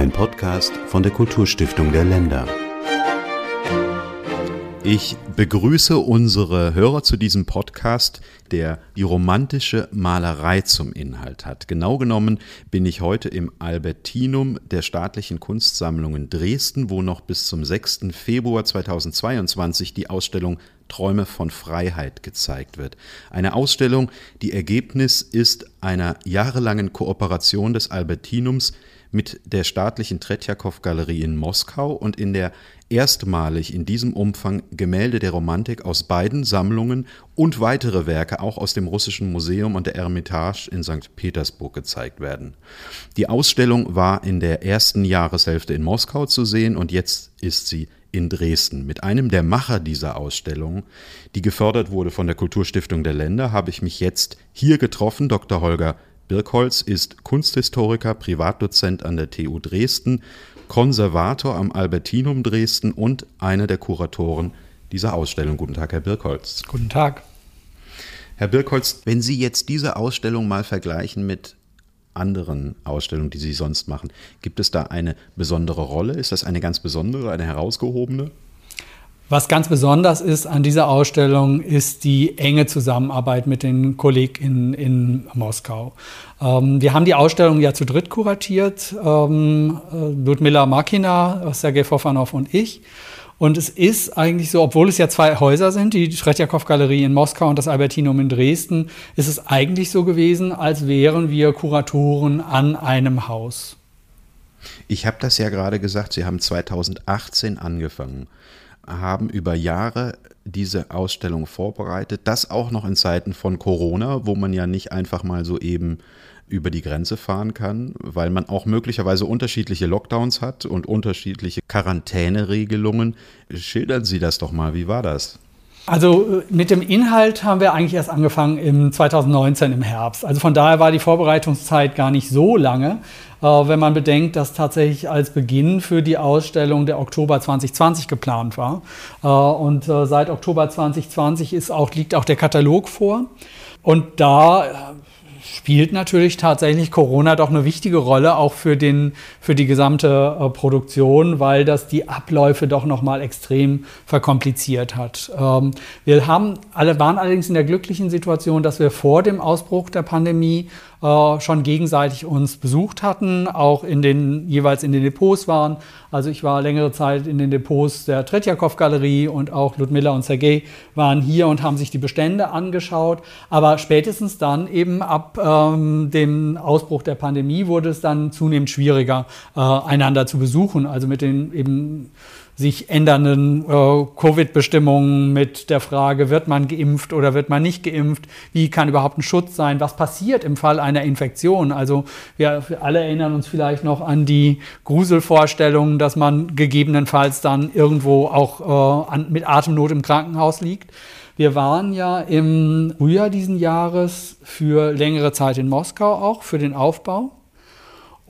Ein Podcast von der Kulturstiftung der Länder. Ich begrüße unsere Hörer zu diesem Podcast, der die romantische Malerei zum Inhalt hat. Genau genommen bin ich heute im Albertinum der Staatlichen Kunstsammlungen Dresden, wo noch bis zum 6. Februar 2022 die Ausstellung Träume von Freiheit gezeigt wird. Eine Ausstellung, die Ergebnis ist einer jahrelangen Kooperation des Albertinums mit der staatlichen Tretjakow-Galerie in Moskau und in der erstmalig in diesem Umfang Gemälde der Romantik aus beiden Sammlungen und weitere Werke auch aus dem Russischen Museum und der Ermitage in St. Petersburg gezeigt werden. Die Ausstellung war in der ersten Jahreshälfte in Moskau zu sehen und jetzt ist sie in Dresden. Mit einem der Macher dieser Ausstellung, die gefördert wurde von der Kulturstiftung der Länder, habe ich mich jetzt hier getroffen. Dr. Holger Birkholz ist Kunsthistoriker, Privatdozent an der TU Dresden, Konservator am Albertinum Dresden und einer der Kuratoren dieser Ausstellung. Guten Tag, Herr Birkholz. Guten Tag. Herr Birkholz, wenn Sie jetzt diese Ausstellung mal vergleichen mit anderen Ausstellungen, die Sie sonst machen, gibt es da eine besondere Rolle? Ist das eine ganz besondere, eine herausgehobene? Was ganz besonders ist an dieser Ausstellung, ist die enge Zusammenarbeit mit den Kollegen in Moskau. Ähm, wir haben die Ausstellung ja zu dritt kuratiert, ähm, äh, Ludmila Makina, Sergei Fofanov und ich. Und es ist eigentlich so, obwohl es ja zwei Häuser sind, die Tretjakow-Galerie in Moskau und das Albertinum in Dresden, ist es eigentlich so gewesen, als wären wir Kuratoren an einem Haus. Ich habe das ja gerade gesagt, Sie haben 2018 angefangen haben über Jahre diese Ausstellung vorbereitet. Das auch noch in Zeiten von Corona, wo man ja nicht einfach mal so eben über die Grenze fahren kann, weil man auch möglicherweise unterschiedliche Lockdowns hat und unterschiedliche Quarantäneregelungen. Schildern Sie das doch mal, wie war das? Also äh, mit dem Inhalt haben wir eigentlich erst angefangen im 2019 im Herbst. Also von daher war die Vorbereitungszeit gar nicht so lange, äh, wenn man bedenkt, dass tatsächlich als Beginn für die Ausstellung der Oktober 2020 geplant war. Äh, und seit Oktober 2020 ist auch, liegt auch der Katalog vor. Und da spielt natürlich tatsächlich Corona doch eine wichtige Rolle auch für, den, für die gesamte äh, Produktion, weil das die Abläufe doch nochmal extrem verkompliziert hat. Ähm, wir haben alle, waren allerdings in der glücklichen Situation, dass wir vor dem Ausbruch der Pandemie äh, schon gegenseitig uns besucht hatten, auch in den, jeweils in den Depots waren. Also ich war längere Zeit in den Depots der Tretjakow-Galerie und auch Ludmilla und Sergei waren hier und haben sich die Bestände angeschaut. Aber spätestens dann eben ab ähm, dem Ausbruch der Pandemie wurde es dann zunehmend schwieriger, äh, einander zu besuchen. Also mit den eben sich ändernden äh, Covid-Bestimmungen mit der Frage, wird man geimpft oder wird man nicht geimpft? Wie kann überhaupt ein Schutz sein? Was passiert im Fall einer Infektion? Also wir, alle erinnern uns vielleicht noch an die Gruselvorstellungen, dass man gegebenenfalls dann irgendwo auch äh, an, mit Atemnot im Krankenhaus liegt. Wir waren ja im Frühjahr diesen Jahres für längere Zeit in Moskau auch, für den Aufbau.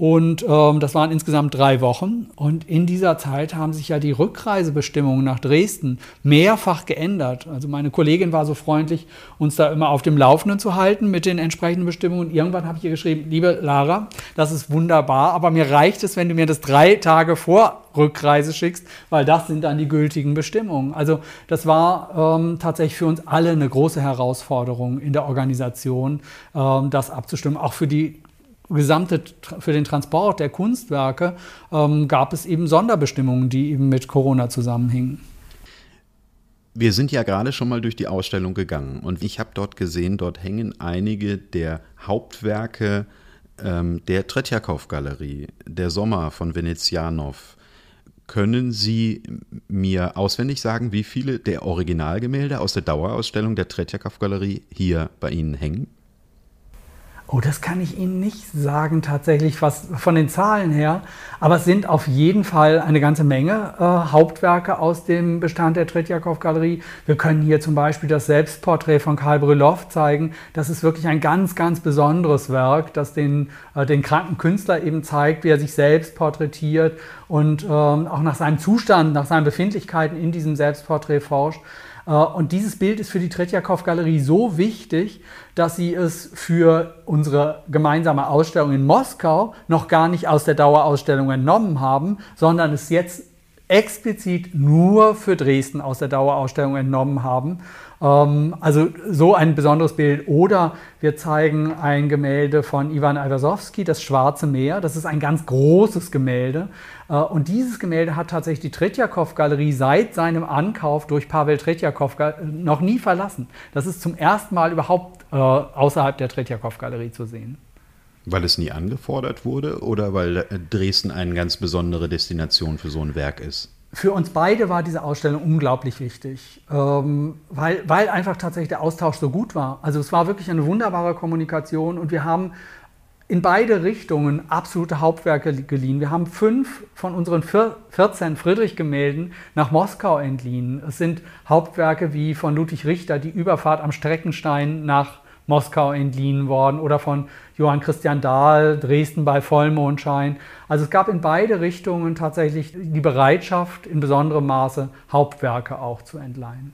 Und ähm, das waren insgesamt drei Wochen. Und in dieser Zeit haben sich ja die Rückreisebestimmungen nach Dresden mehrfach geändert. Also meine Kollegin war so freundlich, uns da immer auf dem Laufenden zu halten mit den entsprechenden Bestimmungen. Und irgendwann habe ich ihr geschrieben, liebe Lara, das ist wunderbar, aber mir reicht es, wenn du mir das drei Tage vor Rückreise schickst, weil das sind dann die gültigen Bestimmungen. Also das war ähm, tatsächlich für uns alle eine große Herausforderung in der Organisation, ähm, das abzustimmen, auch für die gesamte, für den Transport der Kunstwerke ähm, gab es eben Sonderbestimmungen, die eben mit Corona zusammenhingen. Wir sind ja gerade schon mal durch die Ausstellung gegangen und ich habe dort gesehen, dort hängen einige der Hauptwerke ähm, der Tretjakow-Galerie, der Sommer von Venezianov. Können Sie mir auswendig sagen, wie viele der Originalgemälde aus der Dauerausstellung der Tretjakow-Galerie hier bei Ihnen hängen? Oh, das kann ich Ihnen nicht sagen tatsächlich, was von den Zahlen her. Aber es sind auf jeden Fall eine ganze Menge äh, Hauptwerke aus dem Bestand der Tretjakow-Galerie. Wir können hier zum Beispiel das Selbstporträt von Karl Brülow zeigen. Das ist wirklich ein ganz, ganz besonderes Werk, das den, äh, den kranken Künstler eben zeigt, wie er sich selbst porträtiert und ähm, auch nach seinem Zustand, nach seinen Befindlichkeiten in diesem Selbstporträt forscht. Äh, und dieses Bild ist für die Tretjakow-Galerie so wichtig, dass sie es für unsere gemeinsame Ausstellung in Moskau noch gar nicht aus der Dauerausstellung entnommen haben, sondern es jetzt explizit nur für Dresden aus der Dauerausstellung entnommen haben. Ähm, also so ein besonderes Bild. Oder wir zeigen ein Gemälde von Ivan Iwasowski, das Schwarze Meer. Das ist ein ganz großes Gemälde. Äh, und dieses Gemälde hat tatsächlich die Tretjakow-Galerie seit seinem Ankauf durch Pavel Tretjakow noch nie verlassen. Das ist zum ersten Mal überhaupt äh, außerhalb der Tretjakow-Galerie zu sehen. Weil es nie angefordert wurde oder weil äh, Dresden eine ganz besondere Destination für so ein Werk ist? Für uns beide war diese Ausstellung unglaublich wichtig, ähm, weil, weil einfach tatsächlich der Austausch so gut war. Also es war wirklich eine wunderbare Kommunikation und wir haben in beide Richtungen absolute Hauptwerke geliehen. Wir haben fünf von unseren 14 Friedrich-Gemälden nach Moskau entliehen. Es sind Hauptwerke wie von Ludwig Richter, die Überfahrt am Streckenstein nach Moskau entliehen worden oder von Johann Christian Dahl, Dresden bei Vollmondschein. Also es gab in beide Richtungen tatsächlich die Bereitschaft, in besonderem Maße Hauptwerke auch zu entleihen.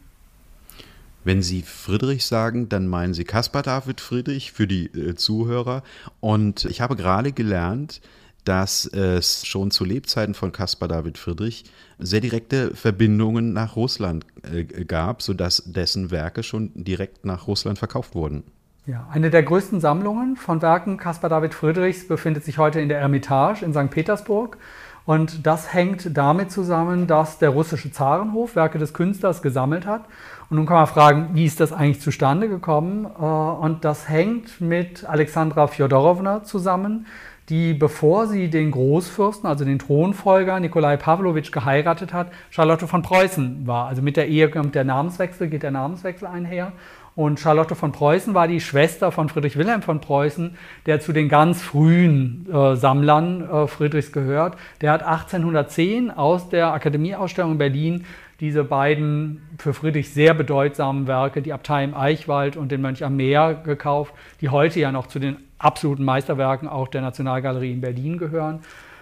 Wenn Sie Friedrich sagen, dann meinen Sie Caspar David Friedrich für die äh, Zuhörer. Und ich habe gerade gelernt, dass es schon zu Lebzeiten von Caspar David Friedrich sehr direkte Verbindungen nach Russland äh, gab, sodass dessen Werke schon direkt nach Russland verkauft wurden. Ja, eine der größten Sammlungen von Werken Caspar David Friedrichs befindet sich heute in der Ermitage in St. Petersburg. Und das hängt damit zusammen, dass der russische Zarenhof Werke des Künstlers gesammelt hat. Und nun kann man fragen, wie ist das eigentlich zustande gekommen? Äh, und das hängt mit Alexandra Fjodorowna zusammen, die, bevor sie den Großfürsten, also den Thronfolger Nikolai Pawlowitsch geheiratet hat, Charlotte von Preußen war. Also mit der Ehe kommt der Namenswechsel, geht der Namenswechsel einher. Und Charlotte von Preußen war die Schwester von Friedrich Wilhelm von Preußen, der zu den ganz frühen äh, Sammlern äh, Friedrichs gehört. Der hat 1810 aus der Akademieausstellung in Berlin diese beiden für Friedrich sehr bedeutsamen Werke, die Abtei im Eichwald und den Mönch am Meer, gekauft, die heute ja noch zu den absoluten Meisterwerken auch der Nationalgalerie in Berlin gehören,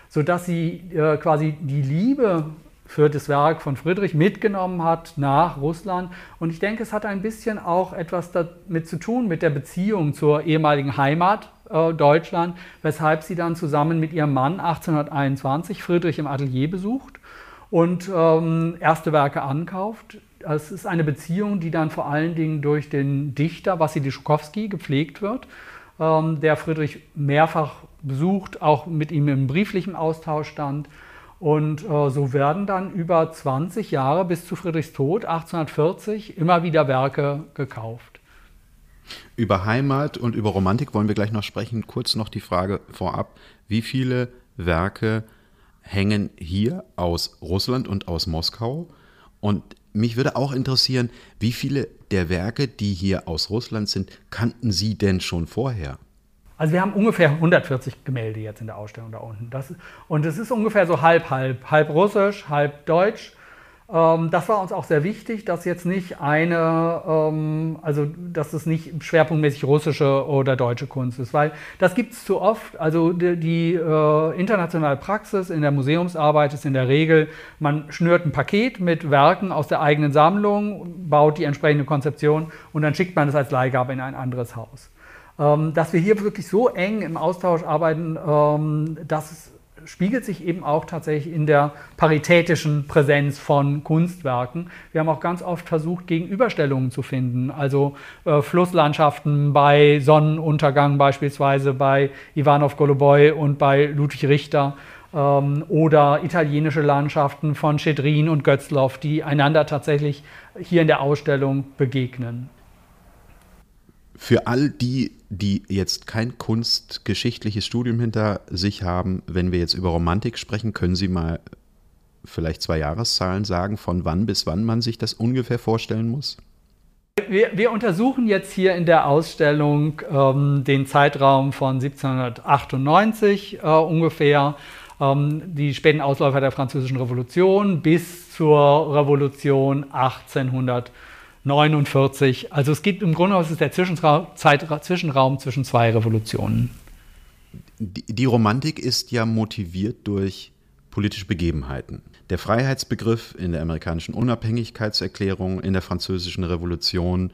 sodass sie äh, quasi die Liebe für das Werk von Friedrich mitgenommen hat nach Russland. Und ich denke, es hat ein bisschen auch etwas damit zu tun, mit der Beziehung zur ehemaligen Heimat äh, Deutschland, weshalb sie dann zusammen mit ihrem Mann 1821 Friedrich im Atelier besucht und ähm, erste Werke ankauft. Es ist eine Beziehung, die dann vor allen Dingen durch den Dichter Wassily Schukowski gepflegt wird, ähm, der Friedrich mehrfach besucht, auch mit ihm im brieflichen Austausch stand. Und äh, so werden dann über 20 Jahre bis zu Friedrichs Tod 1840 immer wieder Werke gekauft. Über Heimat und über Romantik wollen wir gleich noch sprechen. Kurz noch die Frage vorab, wie viele Werke hängen hier aus Russland und aus Moskau? Und mich würde auch interessieren, wie viele der Werke, die hier aus Russland sind, kannten Sie denn schon vorher? Also wir haben ungefähr 140 Gemälde jetzt in der Ausstellung da unten. Das, und es ist ungefähr so halb, halb, halb russisch, halb deutsch. Ähm, das war uns auch sehr wichtig, dass jetzt nicht eine, ähm, also dass es nicht schwerpunktmäßig russische oder deutsche Kunst ist, weil das gibt es zu oft. Also die, die äh, internationale Praxis in der Museumsarbeit ist in der Regel, man schnürt ein Paket mit Werken aus der eigenen Sammlung, baut die entsprechende Konzeption und dann schickt man es als Leihgabe in ein anderes Haus. Ähm, dass wir hier wirklich so eng im Austausch arbeiten, ähm, das spiegelt sich eben auch tatsächlich in der paritätischen Präsenz von Kunstwerken. Wir haben auch ganz oft versucht, Gegenüberstellungen zu finden, also äh, Flusslandschaften bei Sonnenuntergang beispielsweise bei Ivanov Goluboy und bei Ludwig Richter ähm, oder italienische Landschaften von Schedrin und Götzloff, die einander tatsächlich hier in der Ausstellung begegnen. Für all die, die jetzt kein kunstgeschichtliches Studium hinter sich haben, wenn wir jetzt über Romantik sprechen, können Sie mal vielleicht zwei Jahreszahlen sagen, von wann bis wann man sich das ungefähr vorstellen muss? Wir, wir untersuchen jetzt hier in der Ausstellung ähm, den Zeitraum von 1798 äh, ungefähr, ähm, die späten Ausläufer der Französischen Revolution bis zur Revolution 1800. 49. Also es geht im Grunde genommen, es ist der Zwischenraum, Zeit, Zwischenraum zwischen zwei Revolutionen. Die, die Romantik ist ja motiviert durch politische Begebenheiten. der Freiheitsbegriff in der amerikanischen Unabhängigkeitserklärung, in der französischen Revolution.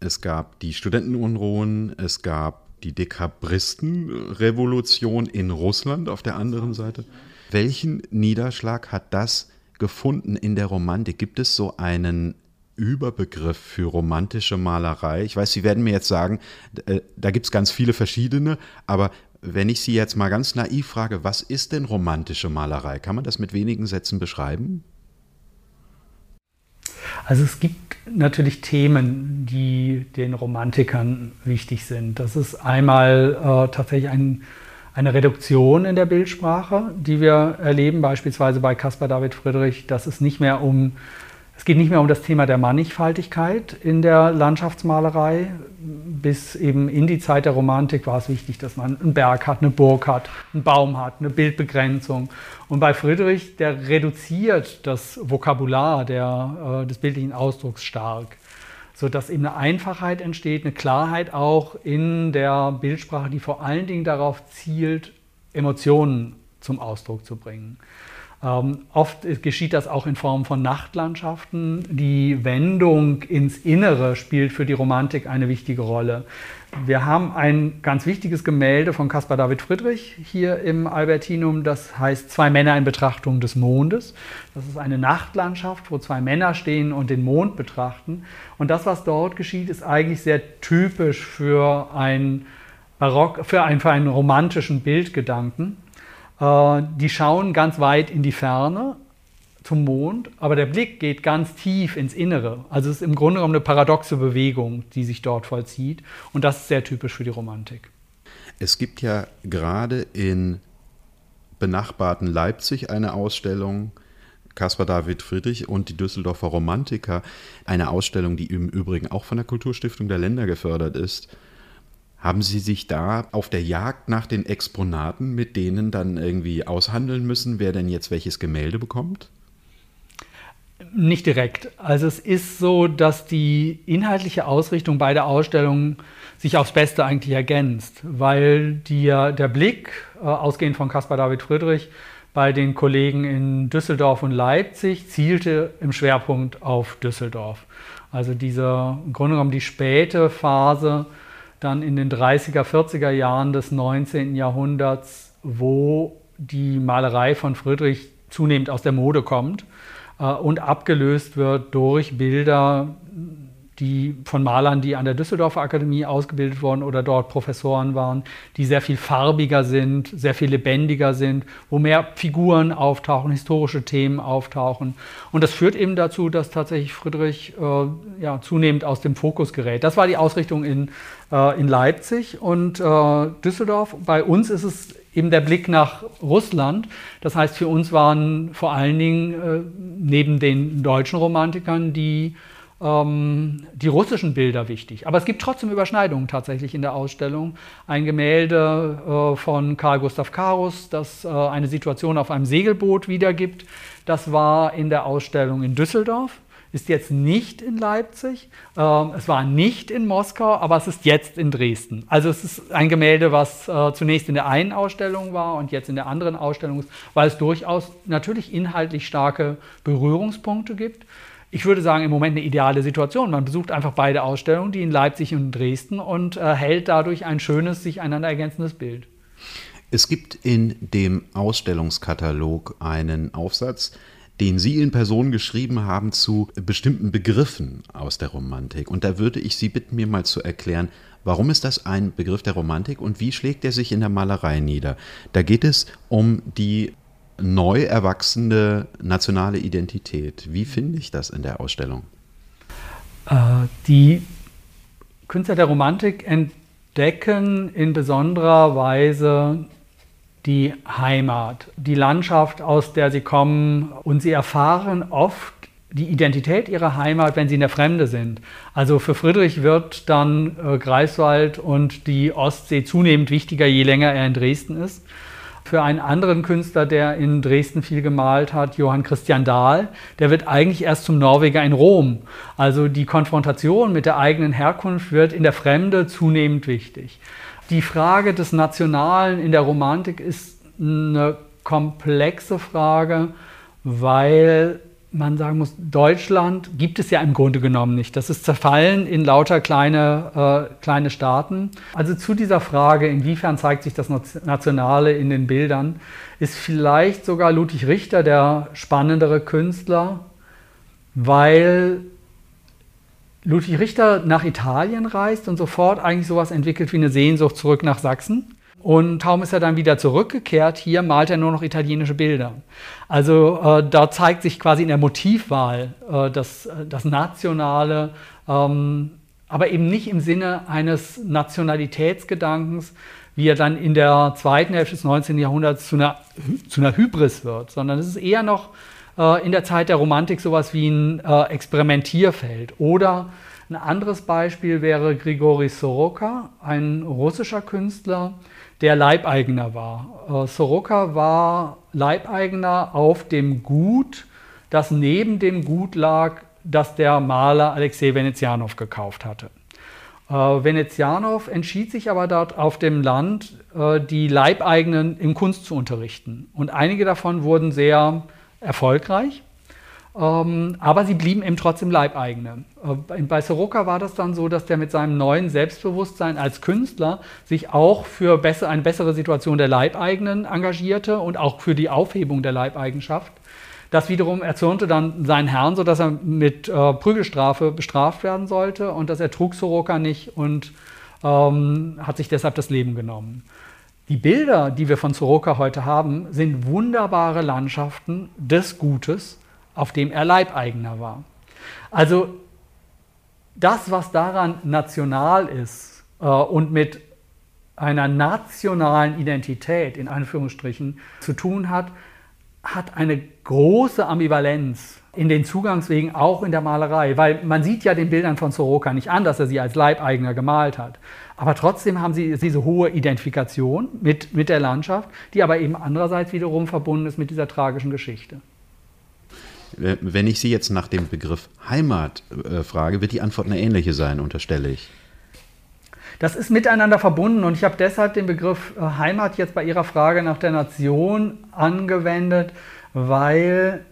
Es gab die Studentenunruhen, es gab die Dekabristenrevolution in Russland auf der anderen Seite. Welchen Niederschlag hat das gefunden in der Romantik? Gibt es so einen Überbegriff für romantische Malerei? Ich weiß, Sie werden mir jetzt sagen, äh, da gibt es ganz viele verschiedene, aber wenn ich Sie jetzt mal ganz naiv frage, was ist denn romantische Malerei? Kann man das mit wenigen Sätzen beschreiben? Also es gibt natürlich Themen, die den Romantikern wichtig sind. Das ist einmal äh, tatsächlich ein, eine Reduktion in der Bildsprache, die wir erleben, beispielsweise bei Caspar David Friedrich, dass es nicht mehr um es geht nicht mehr um das Thema der Mannigfaltigkeit in der Landschaftsmalerei. Bis eben in die Zeit der Romantik war es wichtig, dass man einen Berg hat, eine Burg hat, einen Baum hat, eine Bildbegrenzung. Und bei Friedrich, der reduziert das Vokabular der, äh, des bildlichen Ausdrucks stark, sodass eben eine Einfachheit entsteht, eine Klarheit auch in der Bildsprache, die vor allen Dingen darauf zielt, Emotionen zum Ausdruck zu bringen. Ähm, oft geschieht das auch in Form von Nachtlandschaften. Die Wendung ins Innere spielt für die Romantik eine wichtige Rolle. Wir haben ein ganz wichtiges Gemälde von Caspar David Friedrich hier im Albertinum, das heißt Zwei Männer in Betrachtung des Mondes. Das ist eine Nachtlandschaft, wo zwei Männer stehen und den Mond betrachten. Und das, was dort geschieht, ist eigentlich sehr typisch für, ein Barock, für, einen, für einen romantischen Bildgedanken. Äh, die schauen ganz weit in die Ferne zum Mond, aber der Blick geht ganz tief ins Innere. Also es ist im Grunde genommen eine paradoxe Bewegung, die sich dort vollzieht. Und das ist sehr typisch für die Romantik. Es gibt ja gerade in benachbarten Leipzig eine Ausstellung, Caspar David Friedrich und die Düsseldorfer Romantiker, eine Ausstellung, die im Übrigen auch von der Kulturstiftung der Länder gefördert ist. Haben Sie sich da auf der Jagd nach den Exponaten mit denen dann irgendwie aushandeln müssen, wer denn jetzt welches Gemälde bekommt? Nicht direkt. Also es ist so, dass die inhaltliche Ausrichtung beider Ausstellungen sich aufs Beste eigentlich ergänzt, weil die, der Blick, äh, ausgehend von Caspar David Friedrich, bei den Kollegen in Düsseldorf und Leipzig zielte im Schwerpunkt auf Düsseldorf. Also diese, im Grunde genommen die späte Phase dann in den 30er, 40er Jahren des 19. Jahrhunderts, wo die Malerei von Friedrich zunehmend aus der Mode kommt äh, und abgelöst wird durch Bilder, die von Malern, die an der Düsseldorfer Akademie ausgebildet wurden oder dort Professoren waren, die sehr viel farbiger sind, sehr viel lebendiger sind, wo mehr Figuren auftauchen, historische Themen auftauchen. Und das führt eben dazu, dass tatsächlich Friedrich äh, ja, zunehmend aus dem Fokus gerät. Das war die Ausrichtung in, äh, in Leipzig und äh, Düsseldorf. Bei uns ist es eben der Blick nach Russland. Das heißt, für uns waren vor allen Dingen äh, neben den deutschen Romantikern die ähm, die russischen Bilder wichtig. Aber es gibt trotzdem Überschneidungen tatsächlich in der Ausstellung. Ein Gemälde äh, von Karl Gustav Karus, das äh, eine Situation auf einem Segelboot wiedergibt. Das war in der Ausstellung in Düsseldorf ist jetzt nicht in Leipzig, ähm, es war nicht in Moskau, aber es ist jetzt in Dresden. Also es ist ein Gemälde, was äh, zunächst in der einen Ausstellung war und jetzt in der anderen Ausstellung ist, weil es durchaus natürlich inhaltlich starke Berührungspunkte gibt ich würde sagen, im Moment eine ideale Situation. Man besucht einfach beide Ausstellungen, die in Leipzig und Dresden und erhält dadurch ein schönes, sich einander ergänzendes Bild. Es gibt in dem Ausstellungskatalog einen Aufsatz, den Sie in Person geschrieben haben zu bestimmten Begriffen aus der Romantik. Und da würde ich Sie bitten, mir mal zu erklären, warum ist das ein Begriff der Romantik und wie schlägt er sich in der Malerei nieder? Da geht es um die neu erwachsene nationale Identität. Wie finde ich das in der Ausstellung? Äh, die Künstler der Romantik entdecken in besonderer Weise die Heimat, die Landschaft, aus der sie kommen und sie erfahren oft die Identität ihrer Heimat, wenn sie in der Fremde sind. Also für Friedrich wird dann äh, Greifswald und die Ostsee zunehmend wichtiger, je länger er in Dresden ist. Für einen anderen Künstler, der in Dresden viel gemalt hat, Johann Christian Dahl, der wird eigentlich erst zum Norweger in Rom. Also die Konfrontation mit der eigenen Herkunft wird in der Fremde zunehmend wichtig. Die Frage des Nationalen in der Romantik ist eine komplexe Frage, weil man sagen muss, Deutschland gibt es ja im Grunde genommen nicht. Das ist zerfallen in lauter kleine, äh, kleine Staaten. Also zu dieser Frage, inwiefern zeigt sich das Nationale in den Bildern, ist vielleicht sogar Ludwig Richter der spannendere Künstler, weil Ludwig Richter nach Italien reist und sofort eigentlich sowas entwickelt wie eine Sehnsucht zurück nach Sachsen. Und kaum ist er dann wieder zurückgekehrt, hier malt er nur noch italienische Bilder. Also äh, da zeigt sich quasi in der Motivwahl äh, das, das Nationale, ähm, aber eben nicht im Sinne eines Nationalitätsgedankens, wie er dann in der zweiten Hälfte des 19. Jahrhunderts zu einer, zu einer Hybris wird, sondern es ist eher noch äh, in der Zeit der Romantik sowas wie ein äh, Experimentierfeld. Oder ein anderes Beispiel wäre Grigori Soroka, ein russischer Künstler, der Leibeigener war. Äh, Soroka war Leibeigener auf dem Gut, das neben dem Gut lag, das der Maler Alexei Venezianov gekauft hatte. Äh, Venezianov entschied sich aber dort auf dem Land, äh, die Leibeigenen in Kunst zu unterrichten. Und einige davon wurden sehr erfolgreich. Ähm, aber sie blieben eben trotzdem Leibeigene. Äh, bei Soroka war das dann so, dass der mit seinem neuen Selbstbewusstsein als Künstler sich auch für besser, eine bessere Situation der Leibeigenen engagierte und auch für die Aufhebung der Leibeigenschaft. Das wiederum erzürnte dann seinen Herrn, sodass er mit äh, Prügelstrafe bestraft werden sollte und das ertrug Soroka nicht und ähm, hat sich deshalb das Leben genommen. Die Bilder, die wir von Soroka heute haben, sind wunderbare Landschaften des Gutes, auf dem er Leibeigener war. Also das, was daran national ist äh, und mit einer nationalen Identität in Anführungsstrichen zu tun hat, hat eine große Ambivalenz in den Zugangswegen, auch in der Malerei, weil man sieht ja den Bildern von Soroka nicht an, dass er sie als Leibeigener gemalt hat. Aber trotzdem haben sie diese hohe Identifikation mit, mit der Landschaft, die aber eben andererseits wiederum verbunden ist mit dieser tragischen Geschichte. Wenn ich Sie jetzt nach dem Begriff Heimat äh, frage, wird die Antwort eine ähnliche sein, unterstelle ich. Das ist miteinander verbunden und ich habe deshalb den Begriff äh, Heimat jetzt bei Ihrer Frage nach der Nation angewendet, weil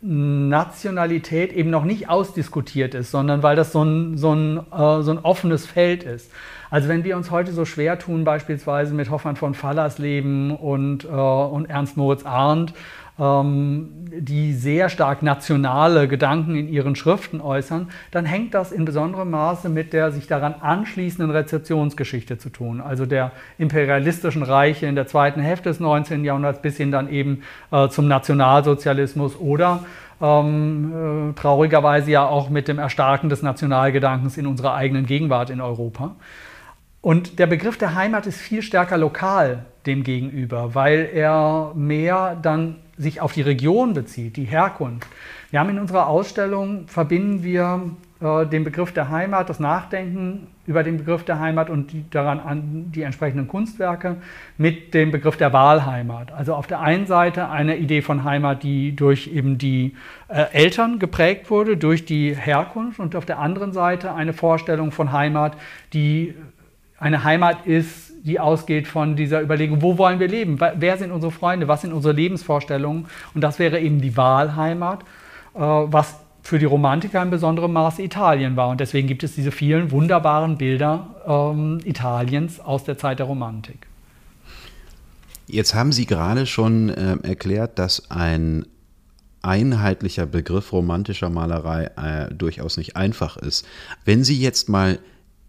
Nationalität eben noch nicht ausdiskutiert ist, sondern weil das so ein, so ein, äh, so ein offenes Feld ist. Also wenn wir uns heute so schwer tun, beispielsweise mit Hoffmann von Fallersleben und, äh, und Ernst Moritz Arndt, die sehr stark nationale Gedanken in ihren Schriften äußern, dann hängt das in besonderem Maße mit der sich daran anschließenden Rezeptionsgeschichte zu tun, also der imperialistischen Reiche in der zweiten Hälfte des 19. Jahrhunderts bis hin dann eben äh, zum Nationalsozialismus oder ähm, äh, traurigerweise ja auch mit dem Erstarken des Nationalgedankens in unserer eigenen Gegenwart in Europa. Und der Begriff der Heimat ist viel stärker lokal dem gegenüber, weil er mehr dann sich auf die Region bezieht, die Herkunft. Wir haben in unserer Ausstellung, verbinden wir äh, den Begriff der Heimat, das Nachdenken über den Begriff der Heimat und die daran an die entsprechenden Kunstwerke mit dem Begriff der Wahlheimat. Also auf der einen Seite eine Idee von Heimat, die durch eben die äh, Eltern geprägt wurde, durch die Herkunft und auf der anderen Seite eine Vorstellung von Heimat, die eine Heimat ist, die ausgeht von dieser Überlegung, wo wollen wir leben? Wer sind unsere Freunde? Was sind unsere Lebensvorstellungen? Und das wäre eben die Wahlheimat, äh, was für die Romantiker in besonderem Maße Italien war. Und deswegen gibt es diese vielen wunderbaren Bilder ähm, Italiens aus der Zeit der Romantik. Jetzt haben Sie gerade schon äh, erklärt, dass ein einheitlicher Begriff romantischer Malerei äh, durchaus nicht einfach ist. Wenn Sie jetzt mal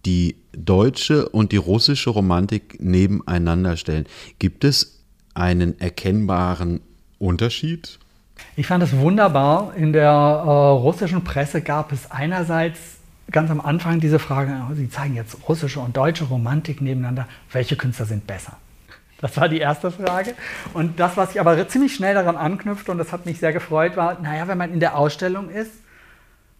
die deutsche und die russische Romantik nebeneinander stellen, gibt es einen erkennbaren Unterschied? Ich fand es wunderbar. In der äh, russischen Presse gab es einerseits ganz am Anfang diese Frage, oh, Sie zeigen jetzt russische und deutsche Romantik nebeneinander, welche Künstler sind besser? Das war die erste Frage. Und das, was ich aber ziemlich schnell daran anknüpfte, und das hat mich sehr gefreut, war, naja, wenn man in der Ausstellung ist,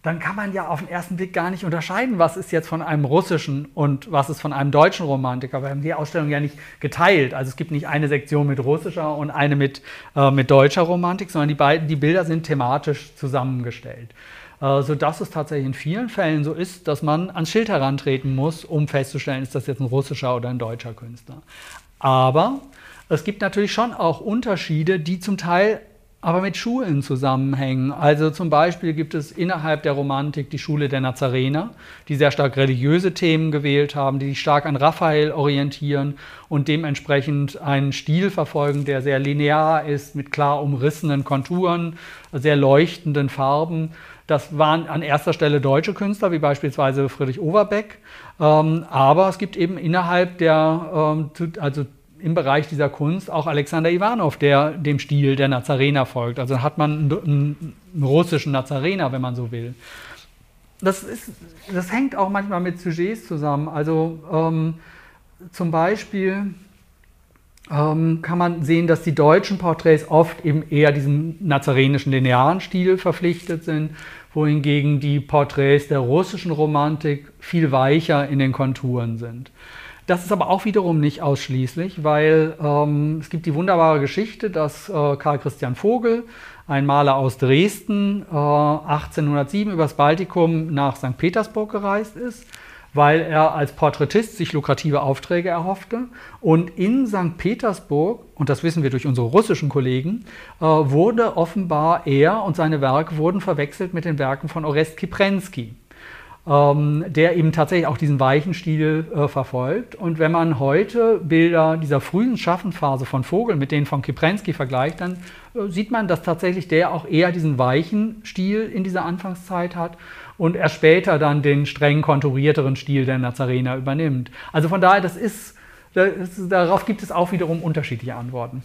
dann kann man ja auf den ersten Blick gar nicht unterscheiden, was ist jetzt von einem russischen und was ist von einem deutschen Romantiker. Wir haben die Ausstellung ja nicht geteilt. Also es gibt nicht eine Sektion mit russischer und eine mit, äh, mit deutscher Romantik, sondern die, beiden, die Bilder sind thematisch zusammengestellt. Äh, sodass es tatsächlich in vielen Fällen so ist, dass man ans Schild herantreten muss, um festzustellen, ist das jetzt ein russischer oder ein deutscher Künstler. Aber es gibt natürlich schon auch Unterschiede, die zum Teil aber mit Schulen zusammenhängen. Also zum Beispiel gibt es innerhalb der Romantik die Schule der Nazarener, die sehr stark religiöse Themen gewählt haben, die sich stark an Raphael orientieren und dementsprechend einen Stil verfolgen, der sehr linear ist, mit klar umrissenen Konturen, sehr leuchtenden Farben. Das waren an erster Stelle deutsche Künstler, wie beispielsweise Friedrich Overbeck. Ähm, aber es gibt eben innerhalb der, ähm, also im Bereich dieser Kunst auch Alexander Ivanov, der dem Stil der Nazarener folgt. Also hat man einen, einen russischen Nazarener, wenn man so will. Das, ist, das hängt auch manchmal mit Sujets zusammen. Also ähm, zum Beispiel ähm, kann man sehen, dass die deutschen Porträts oft eben eher diesem nazarenischen linearen Stil verpflichtet sind, wohingegen die Porträts der russischen Romantik viel weicher in den Konturen sind. Das ist aber auch wiederum nicht ausschließlich, weil ähm, es gibt die wunderbare Geschichte, dass äh, Karl Christian Vogel, ein Maler aus Dresden, äh, 1807 übers Baltikum nach St. Petersburg gereist ist, weil er als Porträtist sich lukrative Aufträge erhoffte. Und in St. Petersburg, und das wissen wir durch unsere russischen Kollegen, äh, wurde offenbar er und seine Werke wurden verwechselt mit den Werken von Orest Kiprensky ähm, der eben tatsächlich auch diesen weichen Stil äh, verfolgt. Und wenn man heute Bilder dieser frühen Schaffenphase von Vogel mit denen von Kiprensky vergleicht, dann äh, sieht man, dass tatsächlich der auch eher diesen weichen Stil in dieser Anfangszeit hat und er später dann den streng konturierteren Stil der Nazarener übernimmt. Also von daher, das ist, das, darauf gibt es auch wiederum unterschiedliche Antworten.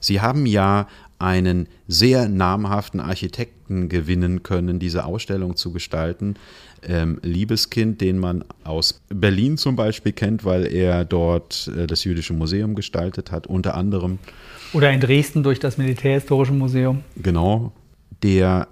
Sie haben ja einen sehr namhaften Architekten gewinnen können, diese Ausstellung zu gestalten. Ähm, Liebeskind, den man aus Berlin zum Beispiel kennt, weil er dort äh, das Jüdische Museum gestaltet hat, unter anderem. Oder in Dresden durch das Militärhistorische Museum. Genau, der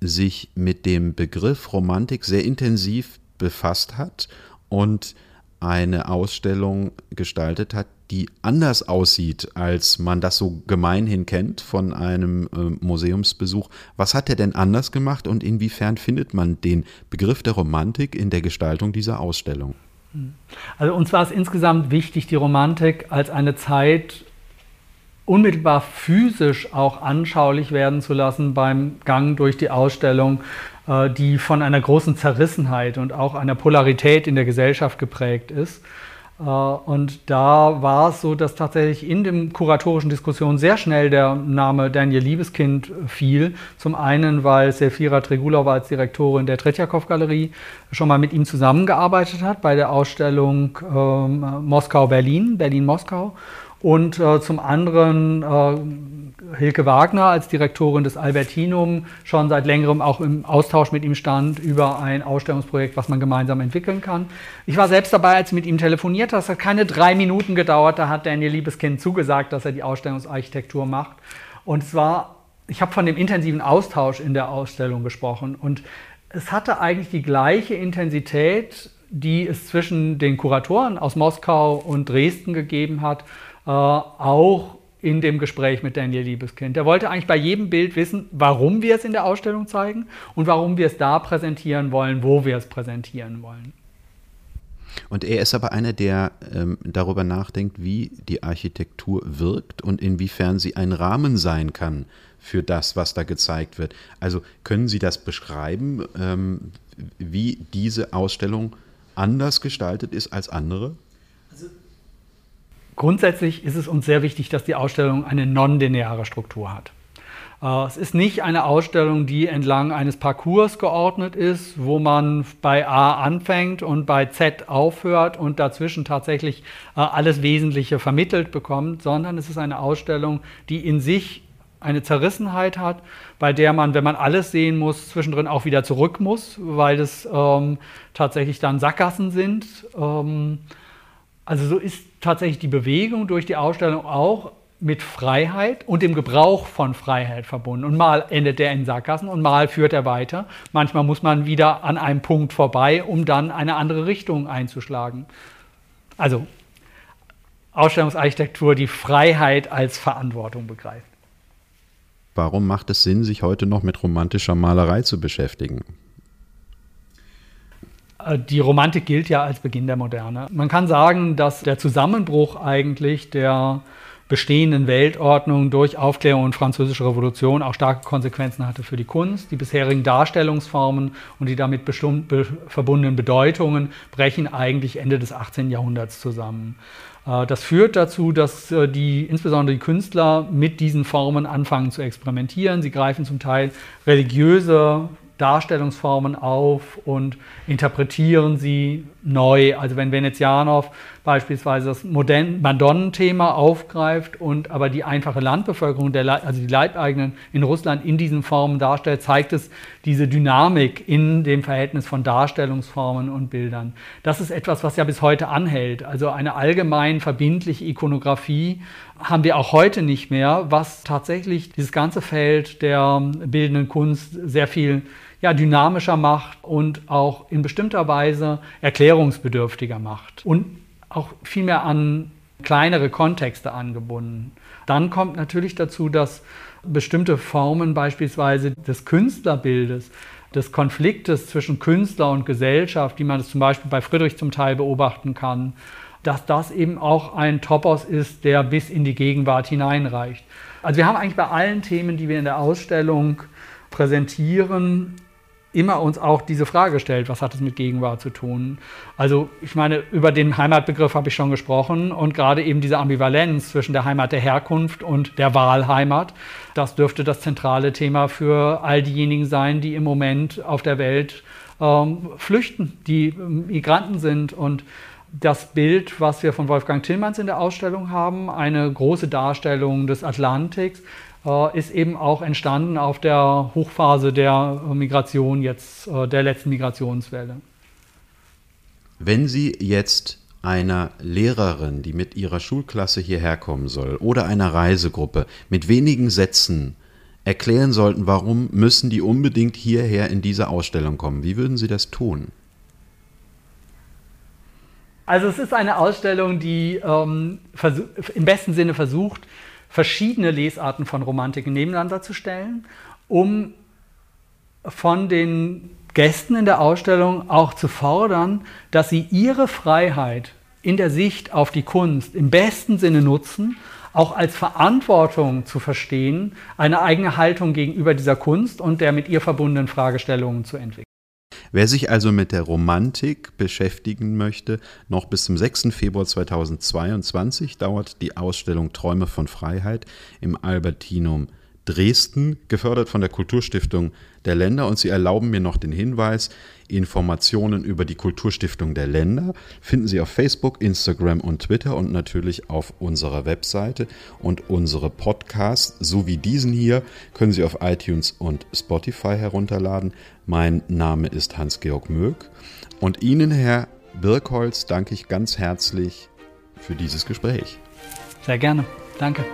sich mit dem Begriff Romantik sehr intensiv befasst hat und eine Ausstellung gestaltet hat, die anders aussieht, als man das so gemeinhin kennt von einem äh, Museumsbesuch. Was hat er denn anders gemacht und inwiefern findet man den Begriff der Romantik in der Gestaltung dieser Ausstellung? Also uns war es insgesamt wichtig, die Romantik als eine Zeit unmittelbar physisch auch anschaulich werden zu lassen beim Gang durch die Ausstellung, äh, die von einer großen Zerrissenheit und auch einer Polarität in der Gesellschaft geprägt ist. Äh, und da war es so, dass tatsächlich in den kuratorischen Diskussionen sehr schnell der Name Daniel Liebeskind fiel. Zum einen, weil Sefira Tregulova als Direktorin der Tretjakow-Galerie schon mal mit ihm zusammengearbeitet hat bei der Ausstellung ähm, Moskau-Berlin, Berlin-Moskau. Und äh, zum anderen äh, Hilke Wagner als Direktorin des Albertinum schon seit längerem auch im Austausch mit ihm stand über ein Ausstellungsprojekt, was man gemeinsam entwickeln kann. Ich war selbst dabei, als ich mit ihm telefoniert habe. Es hat keine drei Minuten gedauert. Da hat Daniel Liebeskind zugesagt, dass er die Ausstellungsarchitektur macht. Und es war, ich habe von dem intensiven Austausch in der Ausstellung gesprochen. Und es hatte eigentlich die gleiche Intensität, die es zwischen den Kuratoren aus Moskau und Dresden gegeben hat äh, auch in dem Gespräch mit Daniel Liebeskind. Er wollte eigentlich bei jedem Bild wissen, warum wir es in der Ausstellung zeigen und warum wir es da präsentieren wollen, wo wir es präsentieren wollen. Und er ist aber einer, der ähm, darüber nachdenkt, wie die Architektur wirkt und inwiefern sie ein Rahmen sein kann für das, was da gezeigt wird. Also können Sie das beschreiben, ähm, wie diese Ausstellung anders gestaltet ist als andere? Grundsätzlich ist es uns sehr wichtig, dass die Ausstellung eine non-lineare Struktur hat. Äh, es ist nicht eine Ausstellung, die entlang eines Parcours geordnet ist, wo man bei A anfängt und bei Z aufhört und dazwischen tatsächlich äh, alles Wesentliche vermittelt bekommt, sondern es ist eine Ausstellung, die in sich eine Zerrissenheit hat, bei der man, wenn man alles sehen muss, zwischendrin auch wieder zurück muss, weil es ähm, tatsächlich dann Sackgassen sind. Ähm, also so ist tatsächlich die Bewegung durch die Ausstellung auch mit Freiheit und dem Gebrauch von Freiheit verbunden. Und mal endet er in Sackgassen und mal führt er weiter. Manchmal muss man wieder an einem Punkt vorbei, um dann eine andere Richtung einzuschlagen. Also Ausstellungsarchitektur, die Freiheit als Verantwortung begreift. Warum macht es Sinn, sich heute noch mit romantischer Malerei zu beschäftigen? Äh, die Romantik gilt ja als Beginn der Moderne. Man kann sagen, dass der Zusammenbruch eigentlich der bestehenden Weltordnung durch Aufklärung und Französische Revolution auch starke Konsequenzen hatte für die Kunst. Die bisherigen Darstellungsformen und die damit be verbundenen Bedeutungen brechen eigentlich Ende des 18. Jahrhunderts zusammen. Äh, das führt dazu, dass äh, die, insbesondere die Künstler mit diesen Formen anfangen zu experimentieren. Sie greifen zum Teil religiöse Darstellungsformen auf und interpretieren sie neu. Also wenn Venezianov beispielsweise das Madonnenthema aufgreift und aber die einfache Landbevölkerung, der, also die Leibeigenen in Russland in diesen Formen darstellt, zeigt es diese Dynamik in dem Verhältnis von Darstellungsformen und Bildern. Das ist etwas, was ja bis heute anhält. Also eine allgemein verbindliche Ikonografie haben wir auch heute nicht mehr, was tatsächlich dieses ganze Feld der bildenden Kunst sehr viel ja, dynamischer macht und auch in bestimmter Weise erklärungsbedürftiger macht und auch viel mehr an kleinere Kontexte angebunden. Dann kommt natürlich dazu, dass bestimmte Formen beispielsweise des Künstlerbildes, des Konfliktes zwischen Künstler und Gesellschaft, wie man es zum Beispiel bei Friedrich zum Teil beobachten kann, dass das eben auch ein Topos ist, der bis in die Gegenwart hineinreicht. Also wir haben eigentlich bei allen Themen, die wir in der Ausstellung präsentieren, immer uns auch diese Frage stellt, was hat es mit Gegenwart zu tun? Also ich meine, über den Heimatbegriff habe ich schon gesprochen und gerade eben diese Ambivalenz zwischen der Heimat der Herkunft und der Wahlheimat, das dürfte das zentrale Thema für all diejenigen sein, die im Moment auf der Welt ähm, flüchten, die Migranten sind und das Bild, was wir von Wolfgang Tillmanns in der Ausstellung haben, eine große Darstellung des Atlantiks, äh, ist eben auch entstanden auf der Hochphase der Migration jetzt, äh, der letzten Migrationswelle. Wenn Sie jetzt einer Lehrerin, die mit ihrer Schulklasse hierher kommen soll, oder einer Reisegruppe mit wenigen Sätzen erklären sollten, warum müssen die unbedingt hierher in diese Ausstellung kommen, wie würden Sie das tun? Also es ist eine Ausstellung, die ähm, im besten Sinne versucht, verschiedene Lesarten von Romantik nebeneinander zu stellen, um von den Gästen in der Ausstellung auch zu fordern, dass sie ihre Freiheit in der Sicht auf die Kunst im besten Sinne nutzen, auch als Verantwortung zu verstehen, eine eigene Haltung gegenüber dieser Kunst und der mit ihr verbundenen Fragestellungen zu entwickeln. Wer sich also mit der Romantik beschäftigen möchte, noch bis zum 6. Februar 2022 dauert die Ausstellung Träume von Freiheit im Albertinum Dresden, gefördert von der Kulturstiftung der Länder. Und Sie erlauben mir noch den Hinweis, Informationen über die Kulturstiftung der Länder finden Sie auf Facebook, Instagram und Twitter und natürlich auf unserer Webseite. Und unsere Podcasts, so wie diesen hier, können Sie auf iTunes und Spotify herunterladen. Mein Name ist Hans-Georg Möck. Und Ihnen, Herr Birkholz, danke ich ganz herzlich für dieses Gespräch. Sehr gerne. Danke.